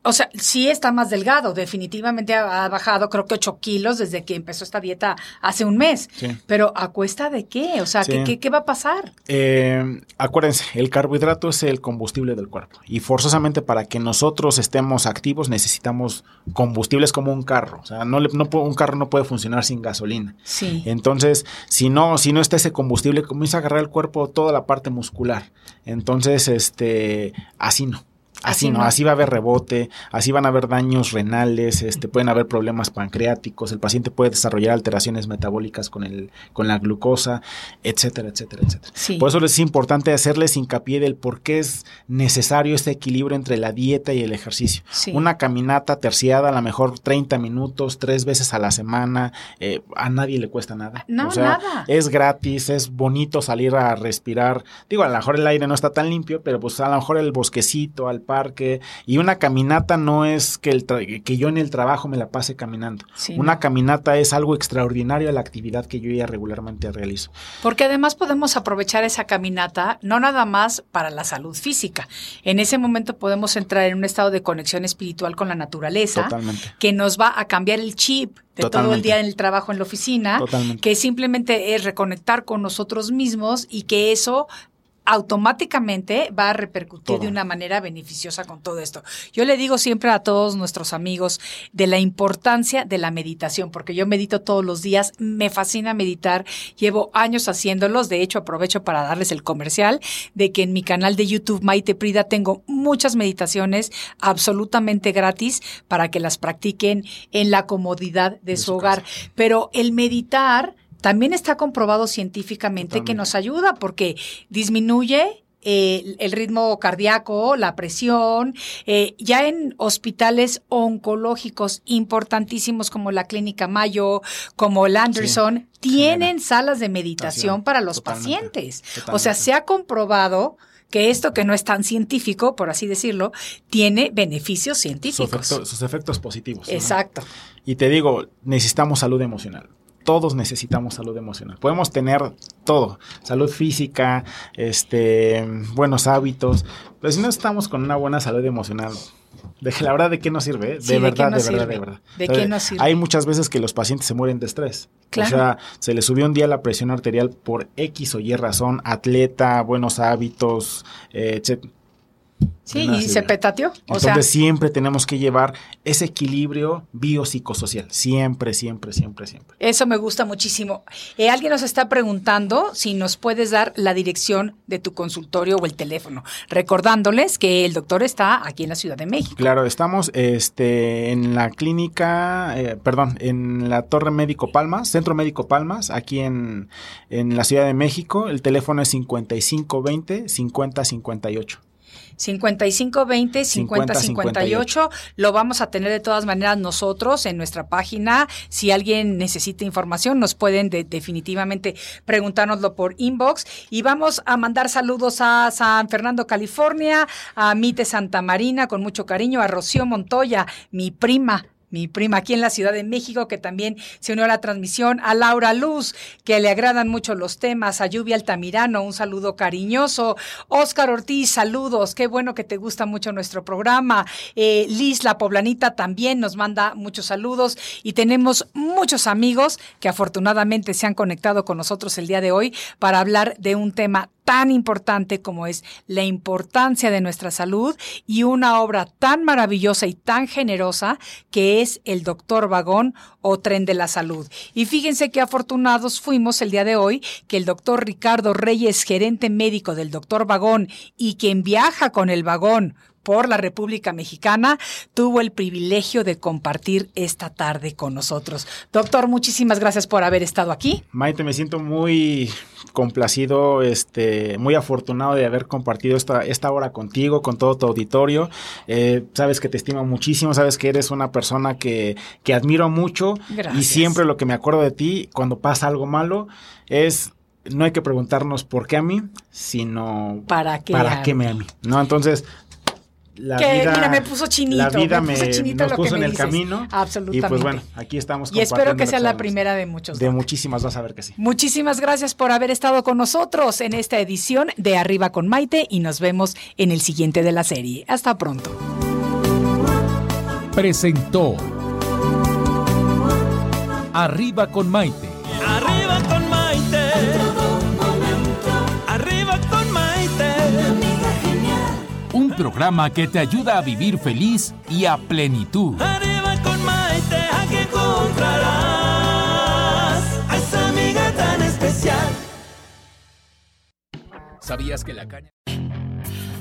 O sea, sí está más delgado, definitivamente ha, bajado creo que 8 kilos desde que empezó esta dieta hace un mes. Pero ¿a cuesta de qué? O sea, ¿qué, qué, va a pasar? Eh, acuérdense, el carbohidrato es el combustible del cuerpo y forzosamente para que nosotros estemos activos necesitamos combustibles como un carro. O sea, no, no un carro no puede funcionar sin gasolina. Sí. Entonces, si no, si no está ese combustible, comienza a agarrar el cuerpo toda la parte muscular. Entonces, este, así no. Así, no, así va a haber rebote, así van a haber daños renales, este, pueden haber problemas pancreáticos, el paciente puede desarrollar alteraciones metabólicas con, el, con la glucosa, etcétera, etcétera, etcétera. Por eso es importante hacerles hincapié del por qué es necesario este equilibrio entre la dieta y el ejercicio. Una caminata terciada, a lo mejor 30 minutos, tres veces a la semana, eh, a nadie le cuesta nada. No, nada. Es gratis, es bonito salir a respirar. Digo, a lo mejor el aire no está tan limpio, pero pues a lo mejor el bosquecito, al parque. Y una caminata no es que, el que yo en el trabajo me la pase caminando. una caminata es algo extraordinario a la actividad que yo ya regularmente realizo. Porque además podemos aprovechar esa caminata no nada más para la salud física. En ese momento podemos entrar en un estado de conexión espiritual con la naturaleza que nos va a cambiar el chip de todo el día en el trabajo en la oficina, que simplemente es reconectar con nosotros mismos y que eso automáticamente va a repercutir de una manera beneficiosa con todo esto. Yo le digo siempre a todos nuestros amigos de la importancia de la meditación, porque yo medito todos los días, me fascina meditar, llevo años haciéndolos, de hecho aprovecho para darles el comercial de que en mi canal de YouTube Maite Prida tengo muchas meditaciones absolutamente gratis para que las practiquen en la comodidad de, su, hogar. Pero el meditar también está comprobado científicamente que nos ayuda porque disminuye eh, el ritmo cardíaco, la presión, eh, ya en hospitales oncológicos importantísimos como la Clínica Mayo, como el Anderson, tienen salas de meditación para los pacientes. O sea, se ha comprobado que esto que no es tan científico, por así decirlo, tiene beneficios científicos. Sus, efectos positivos. Exacto. Y te digo, necesitamos salud emocional todos necesitamos salud emocional. Podemos tener todo, salud física, este, buenos hábitos, pero si no estamos con una buena salud emocional, de la verdad de qué nos sirve, de, verdad, de, verdad, de verdad, de qué nos sirve. Hay muchas veces que los pacientes se mueren de estrés. O sea, se le subió un día la presión arterial por X o Y razón, atleta, buenos hábitos, eh, etc Sí, y se petateó. Entonces siempre tenemos que llevar ese equilibrio biopsicosocial. Siempre, siempre, siempre, siempre. Eso me gusta muchísimo. Eh, alguien nos está preguntando si nos puedes dar la dirección de tu consultorio o el teléfono, recordándoles que el doctor está aquí en la Ciudad de México. Claro, estamos este, en la clínica, eh, perdón, en la Torre Médico Palmas, Centro Médico Palmas, aquí en, en la Ciudad de México. El teléfono es 5520 5058. 5520 5058. Lo vamos a tener de todas maneras nosotros en nuestra página. Si alguien necesita información, nos pueden definitivamente preguntárnoslo por inbox. Y vamos a mandar saludos a San Fernando, California, a Mite Santa Marina, con mucho cariño, a Rocío Montoya, mi prima mi prima aquí en la Ciudad de México, que también se unió a la transmisión, a Laura Luz, que le agradan mucho los temas, a Lluvia Altamirano, un saludo cariñoso, Oscar Ortiz, saludos, qué bueno que te gusta mucho nuestro programa, eh, Liz, la poblanita, también nos manda muchos saludos y tenemos muchos amigos que afortunadamente se han conectado con nosotros el día de hoy para hablar de un tema tan importante como es la importancia de nuestra salud y una obra tan maravillosa y tan generosa que es el Doctor Vagón o Tren de la Salud. Y fíjense qué afortunados fuimos el día de hoy que el doctor Ricardo Reyes, gerente médico del Doctor Vagón y quien viaja con el vagón por la República Mexicana, tuvo el privilegio de compartir esta tarde con nosotros. Doctor, muchísimas gracias por haber estado aquí. Maite, me siento muy complacido, este, muy afortunado de haber compartido esta, esta hora contigo, con todo tu auditorio. Eh, sabes que te estimo muchísimo, sabes que eres una persona que, que admiro mucho y siempre lo que me acuerdo de ti cuando pasa algo malo es no hay que preguntarnos por qué a mí, sino para qué, para qué me a mí. ¿no? Entonces, la vida, mira, me puso chinito. La vida me, puso chinito nos puso en el camino. Absolutamente. Y pues bueno, aquí estamos. Y espero que sea la primera de muchos. De muchísimas, vas a ver que sí. Muchísimas gracias por haber estado con nosotros en esta edición de Arriba con Maite y nos vemos en el siguiente de la serie. Hasta pronto. Presentó Arriba con Maite. Programa que te ayuda a vivir feliz y a plenitud. Arriba con Maite, aquí encontrarás a esa amiga tan especial. ¿Sabías que la caña...